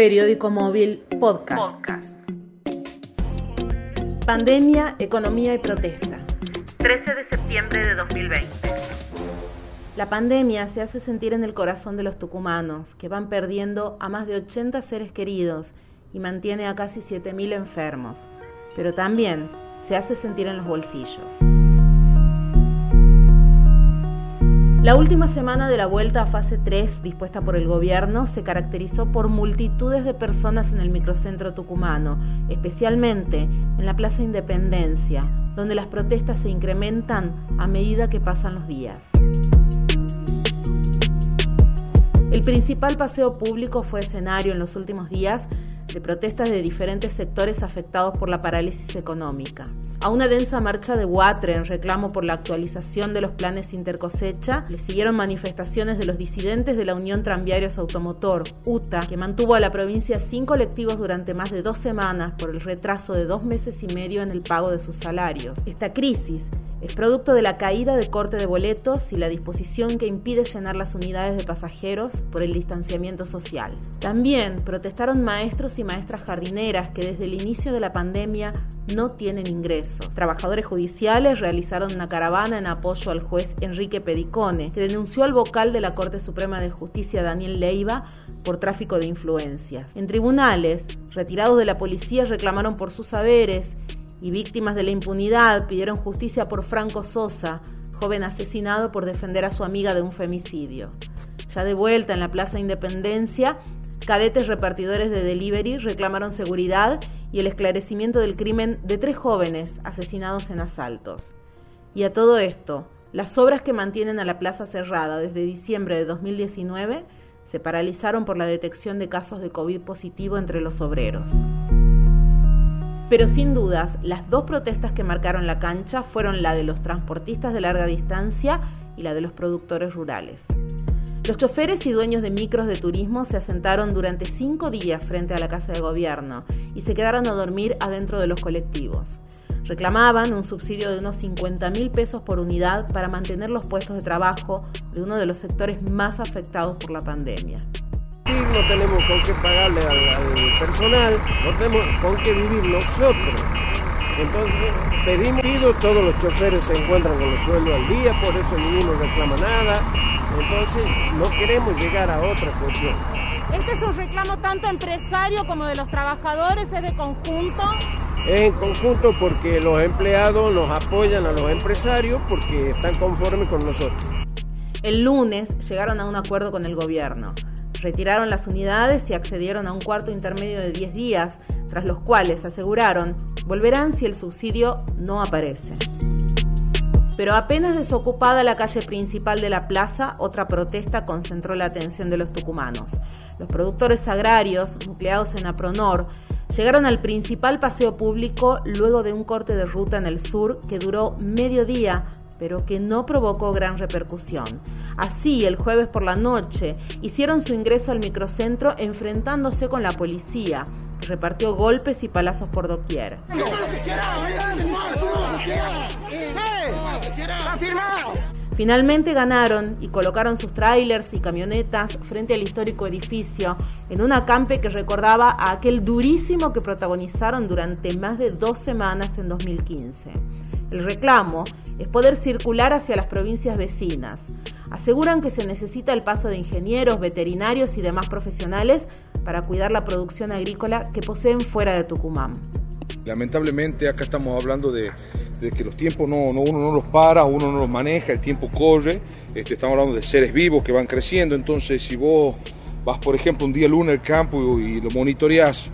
Periódico Móvil Podcast. Pandemia, economía y protesta. 13 de septiembre de 2020. La pandemia se hace sentir en el corazón de los tucumanos, que van perdiendo a más de 80 seres queridos y mantiene a casi 7.000 enfermos, pero también se hace sentir en los bolsillos. La última semana de la vuelta a fase 3 dispuesta por el gobierno se caracterizó por multitudes de personas en el microcentro tucumano, especialmente en la Plaza Independencia, donde las protestas se incrementan a medida que pasan los días. El principal paseo público fue escenario en los últimos días de protestas de diferentes sectores afectados por la parálisis económica. A una densa marcha de Huatre en reclamo por la actualización de los planes intercosecha le siguieron manifestaciones de los disidentes de la Unión Tranviarios Automotor, UTA, que mantuvo a la provincia sin colectivos durante más de dos semanas por el retraso de dos meses y medio en el pago de sus salarios. Esta crisis es producto de la caída de corte de boletos y la disposición que impide llenar las unidades de pasajeros por el distanciamiento social. También protestaron maestros y maestras jardineras que desde el inicio de la pandemia no tienen ingresos. Trabajadores judiciales realizaron una caravana en apoyo al juez Enrique Pedicone, que denunció al vocal de la Corte Suprema de Justicia Daniel Leiva por tráfico de influencias. En tribunales, retirados de la policía reclamaron por sus saberes y víctimas de la impunidad pidieron justicia por Franco Sosa, joven asesinado por defender a su amiga de un femicidio. Ya de vuelta en la Plaza Independencia, cadetes repartidores de delivery reclamaron seguridad y el esclarecimiento del crimen de tres jóvenes asesinados en asaltos. Y a todo esto, las obras que mantienen a la plaza cerrada desde diciembre de 2019 se paralizaron por la detección de casos de COVID positivo entre los obreros. Pero sin dudas, las dos protestas que marcaron la cancha fueron la de los transportistas de larga distancia y la de los productores rurales. Los choferes y dueños de micros de turismo se asentaron durante cinco días frente a la Casa de Gobierno y se quedaron a dormir adentro de los colectivos. Reclamaban un subsidio de unos 50 mil pesos por unidad para mantener los puestos de trabajo de uno de los sectores más afectados por la pandemia no tenemos con qué pagarle al, personal, no tenemos con qué vivir nosotros. Entonces pedimos, todos los choferes se encuentran con los sueldos al día, por eso ninguno reclama nada. Entonces no queremos llegar a otra cuestión. Este es un reclamo tanto empresario como de los trabajadores, es de conjunto. Es en conjunto porque los empleados nos apoyan a los empresarios porque están conformes con nosotros. El lunes llegaron a un acuerdo con el gobierno. Retiraron las unidades y accedieron a un cuarto intermedio de 10 días, tras los cuales aseguraron volverán si el subsidio no aparece. Pero apenas desocupada la calle principal de la plaza, otra protesta concentró la atención de los tucumanos. Los productores agrarios, nucleados en Apronor, llegaron al principal paseo público luego de un corte de ruta en el sur que duró medio día pero que no provocó gran repercusión. Así, el jueves por la noche, hicieron su ingreso al microcentro enfrentándose con la policía, que repartió golpes y palazos por doquier. Finalmente ganaron y colocaron sus trailers y camionetas frente al histórico edificio en un acampe que recordaba a aquel durísimo que protagonizaron durante más de dos semanas en 2015. El reclamo es poder circular hacia las provincias vecinas. Aseguran que se necesita el paso de ingenieros, veterinarios y demás profesionales para cuidar la producción agrícola que poseen fuera de Tucumán. Lamentablemente acá estamos hablando de, que los tiempos no, uno no los para, uno no los maneja, el tiempo corre, este, estamos hablando de seres vivos que van creciendo, entonces si vos vas por ejemplo un día lunes al campo y, y lo monitoreás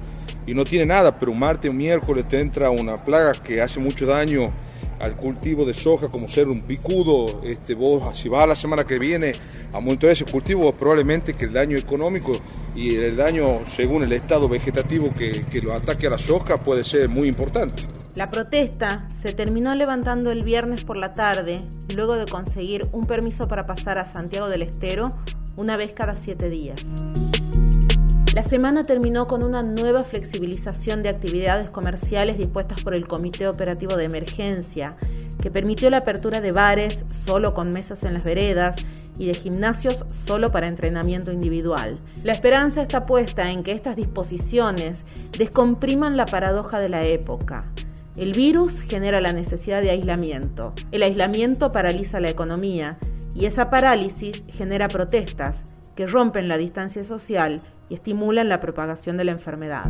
y no tiene nada, pero un martes o miércoles te entra una plaga que hace mucho daño al cultivo de soja como ser un picudo, este, vos si vas la semana que viene a monitorear ese cultivo, probablemente que el daño económico y el daño según el estado vegetativo que, que lo ataque a la soja puede ser muy importante. La protesta se terminó levantando el viernes por la tarde, luego de conseguir un permiso para pasar a Santiago del Estero una vez cada siete días. La semana terminó con una nueva flexibilización de actividades comerciales dispuestas por el Comité Operativo de Emergencia, que permitió la apertura de bares solo con mesas en las veredas y de gimnasios solo para entrenamiento individual. La esperanza está puesta en que estas disposiciones descompriman la paradoja de la época. El virus genera la necesidad de aislamiento. El aislamiento paraliza la economía y esa parálisis genera protestas que rompen la distancia social y estimulan la propagación de la enfermedad.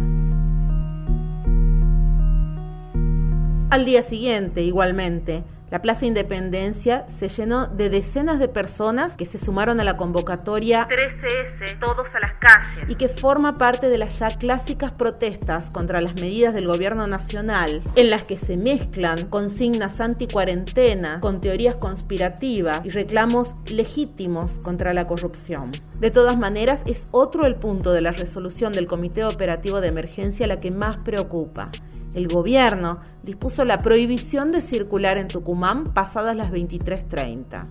Al día siguiente, igualmente, la Plaza Independencia se llenó de decenas de personas que se sumaron a la convocatoria 13S, todos a las calles, y que forma parte de las ya clásicas protestas contra las medidas del gobierno nacional, en las que se mezclan consignas anti-cuarentena con teorías conspirativas y reclamos legítimos contra la corrupción. De todas maneras, es otro el punto de la resolución del Comité Operativo de Emergencia la que más preocupa el gobierno dispuso la prohibición de circular en Tucumán pasadas las 23.30.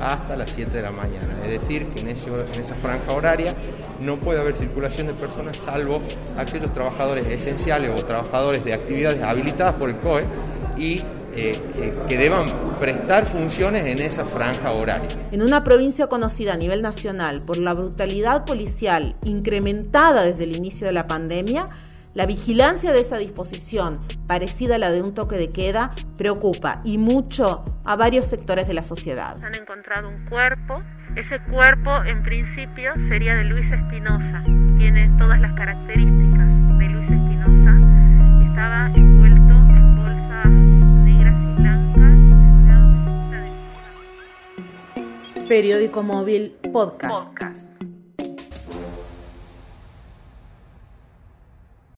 Hasta las 7 de la mañana, es decir, que en, esa franja horaria no puede haber circulación de personas salvo aquellos trabajadores esenciales o trabajadores de actividades habilitadas por el COE y eh, eh, que deban prestar funciones en esa franja horaria. En una provincia conocida a nivel nacional por la brutalidad policial incrementada desde el inicio de la pandemia, la vigilancia de esa disposición, parecida a la de un toque de queda, preocupa y mucho a varios sectores de la sociedad. Han encontrado un cuerpo. Ese cuerpo, en principio, sería de Luis Espinosa. Tiene todas las características de Luis Espinosa. Estaba envuelto Periódico móvil podcast. podcast.